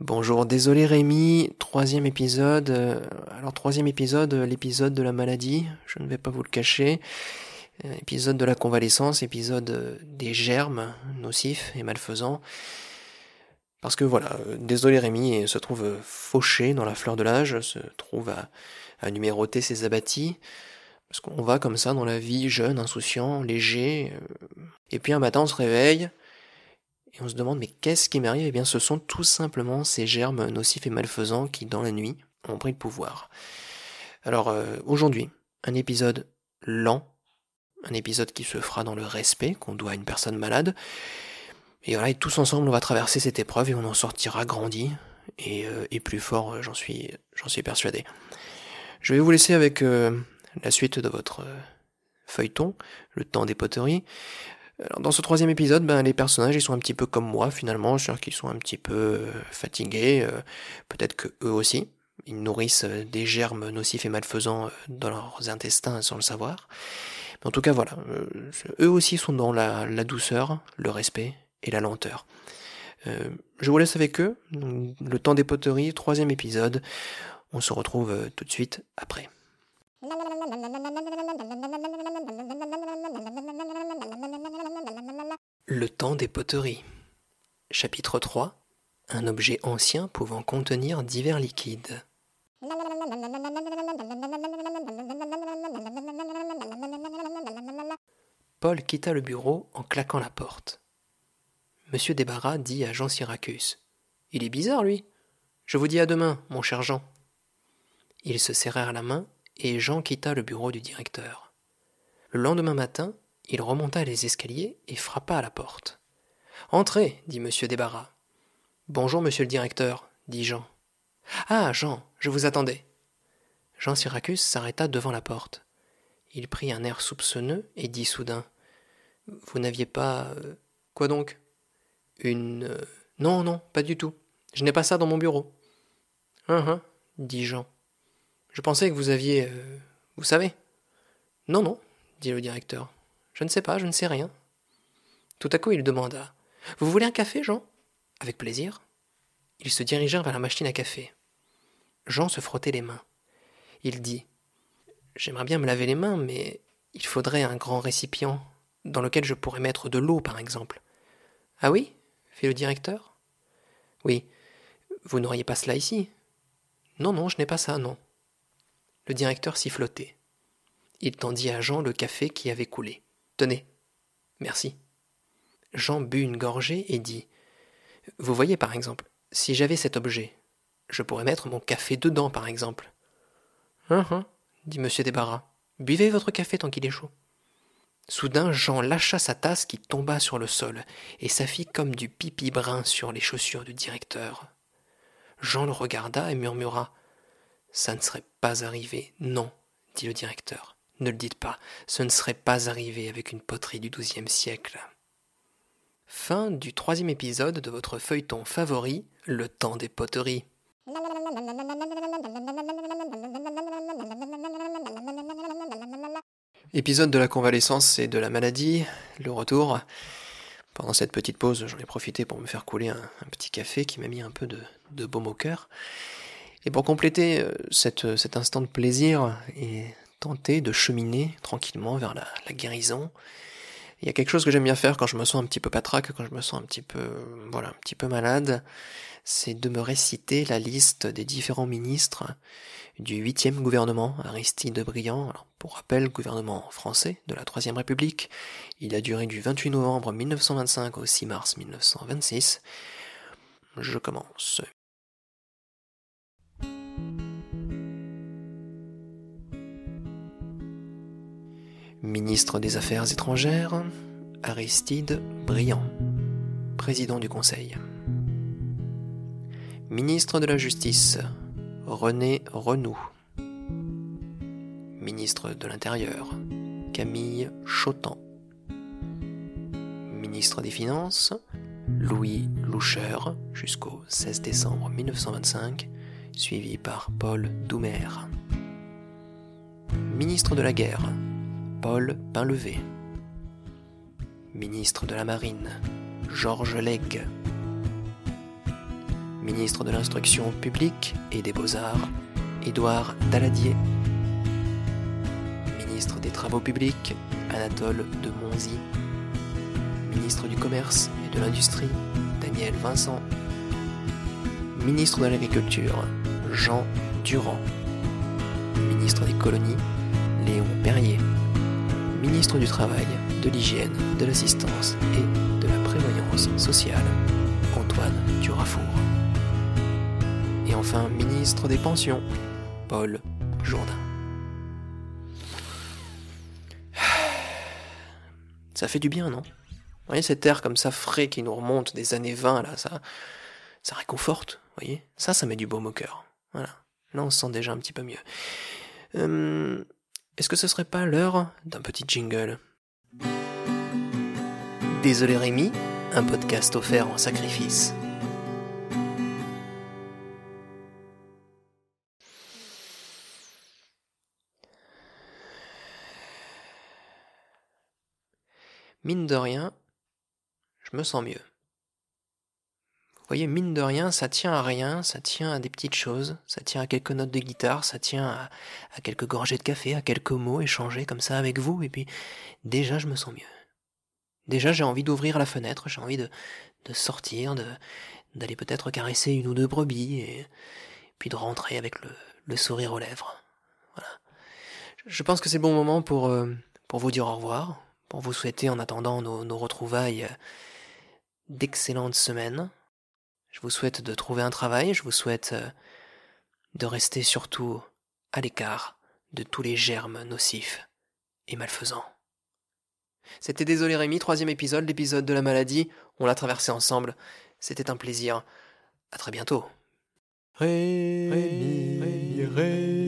Bonjour, désolé Rémi, troisième épisode. euh, Alors troisième épisode, euh, l'épisode de la maladie, je ne vais pas vous le cacher. Euh, Épisode de la convalescence, épisode des germes nocifs et malfaisants. Parce que voilà, désolé Rémi se trouve fauché dans la fleur de l'âge, se trouve à, numéroter ses abattis. Parce qu'on va comme ça dans la vie, jeune, insouciant, léger. Et puis un matin on se réveille, et on se demande mais qu'est-ce qui m'arrive? Eh bien ce sont tout simplement ces germes nocifs et malfaisants qui dans la nuit ont pris le pouvoir. Alors euh, aujourd'hui, un épisode lent, un épisode qui se fera dans le respect qu'on doit à une personne malade. Et voilà, et tous ensemble on va traverser cette épreuve et on en sortira grandi et, euh, plus fort, euh, j'en suis, suis persuadé. Je vais vous laisser avec la suite de votre feuilleton, le temps des poteries. Dans ce troisième épisode, ben, les personnages ils sont un petit peu comme moi finalement, c'est-à-dire qu'ils sont un petit peu euh, fatigués, euh, peut-être que eux aussi. Ils nourrissent euh, des germes nocifs et malfaisants dans leurs intestins sans le savoir. En tout cas voilà, eux aussi sont dans la, douceur, le respect et la lenteur. Je vous laisse avec eux, le temps des poteries, troisième épisode. On se retrouve tout de suite après. Le temps des poteries. Chapitre 3. Un objet ancien pouvant contenir divers liquides. Paul quitta le bureau en claquant la porte. Monsieur Débarras dit à Jean Syracuse. Il est bizarre, lui. Je vous dis à demain, mon cher Jean. Ils se serrèrent la main et Jean quitta le bureau du directeur. Le lendemain matin, il remonta les escaliers et frappa à la porte. Entrez, dit monsieur Débarras. Bonjour, monsieur le directeur, dit Jean. Ah, Jean, je vous attendais. Jean Syracuse s'arrêta devant la porte. Il prit un air soupçonneux et dit soudain Vous n'aviez pas. euh, Quoi donc? Une. euh, Non, non, pas du tout. Je n'ai pas ça dans mon bureau. Hein, hein, dit Jean. Je pensais que vous aviez. euh, Vous savez Non, non, dit le directeur. Je ne sais pas, je ne sais rien. Tout à coup, il demanda Vous voulez un café, Jean? Avec plaisir. Ils se dirigèrent vers la machine à café. Jean se frottait les mains. Il dit J'aimerais bien me laver les mains, mais il faudrait un grand récipient dans lequel je pourrais mettre de l'eau, par exemple. Ah oui? fit le directeur. Oui. Vous n'auriez pas cela ici? Non, non, je n'ai pas ça, non. Le directeur sifflotait. Il tendit à Jean le café qui avait coulé. Tenez. Merci. Jean but une gorgée et dit Vous voyez, par exemple, si j'avais cet objet, je pourrais mettre mon café dedans, par exemple. Hein, hein, dit M. Débarras. Buvez votre café tant qu'il est chaud. Soudain, Jean lâcha sa tasse qui tomba sur le sol et ça fit comme du pipi brun sur les chaussures du directeur. Jean le regarda et murmura Ça ne serait pas arrivé. Non, dit le directeur. Ne le dites pas, ce ne serait pas arrivé avec une poterie du XIIe siècle. Fin du troisième épisode de votre feuilleton favori, Le temps des poteries. Épisode de la convalescence et de la maladie, le retour. Pendant cette petite pause, j'en ai profité pour me faire couler un, petit café qui m'a mis un peu de, baume au cœur. Et pour compléter euh, cet instant de plaisir et tenter de cheminer tranquillement vers la, guérison, il y a quelque chose que j'aime bien faire quand je me sens un petit peu patraque, quand je me sens un petit peu, voilà, un petit peu malade, c'est de me réciter la liste des différents ministres du huitième gouvernement Aristide Briand. Alors, pour rappel, gouvernement français de la Troisième République. Il a duré du 28 novembre 1925 au 6 mars 1926. Je commence. Ministre des Affaires étrangères, Aristide Briand, président du Conseil. Ministre de la Justice, René Renoux. Ministre de l'Intérieur, Camille Chotan. Ministre des Finances, Louis Loucher, jusqu'au 16 décembre 1925, suivi par Paul Doumer. Ministre de la Guerre, Paul Painlevé. Ministre de la Marine, Georges Legge. Ministre de l'Instruction publique et des Beaux-Arts, Édouard Daladier. Ministre des Travaux publics, Anatole de Monzy. Ministre du Commerce et de l'Industrie, Daniel Vincent. Ministre de l'Agriculture, Jean Durand. Ministre des Colonies, Léon Perrier. Ministre du Travail, de l'Hygiène, de l'Assistance et de la Prévoyance sociale, Antoine Durafour. Et enfin, ministre des Pensions, Paul Jourdain. Ça fait du bien, non? Vous voyez cet air comme ça frais qui nous remonte des années 20, là, ça, ça réconforte, vous voyez? Ça, ça met du baume au cœur. Voilà. Là, on se sent déjà un petit peu mieux. Euh, Est-ce que ce serait pas l'heure d'un petit jingle Désolé Rémi, un podcast offert en sacrifice. Mine de rien, je me sens mieux. Voyez, mine de rien, ça tient à rien, ça tient à des petites choses, ça tient à quelques notes de guitare, ça tient à, quelques gorgées de café, à quelques mots échangés comme ça avec vous, et puis déjà je me sens mieux. Déjà j'ai envie d'ouvrir la fenêtre, j'ai envie de, sortir, de d'aller peut-être caresser une ou deux brebis, et puis de rentrer avec le, sourire aux lèvres. Voilà. Je pense que c'est le bon moment pour, euh, pour vous dire au revoir, pour vous souhaiter en attendant nos, nos retrouvailles euh, d'excellentes semaines. Je vous souhaite de trouver un travail, je vous souhaite euh, de rester surtout à l'écart de tous les germes nocifs et malfaisants. C'était Désolé Rémi, troisième épisode, l'épisode de la maladie. On l'a traversé ensemble. C'était un plaisir. À très bientôt. Rémi, Rémi, Rémi.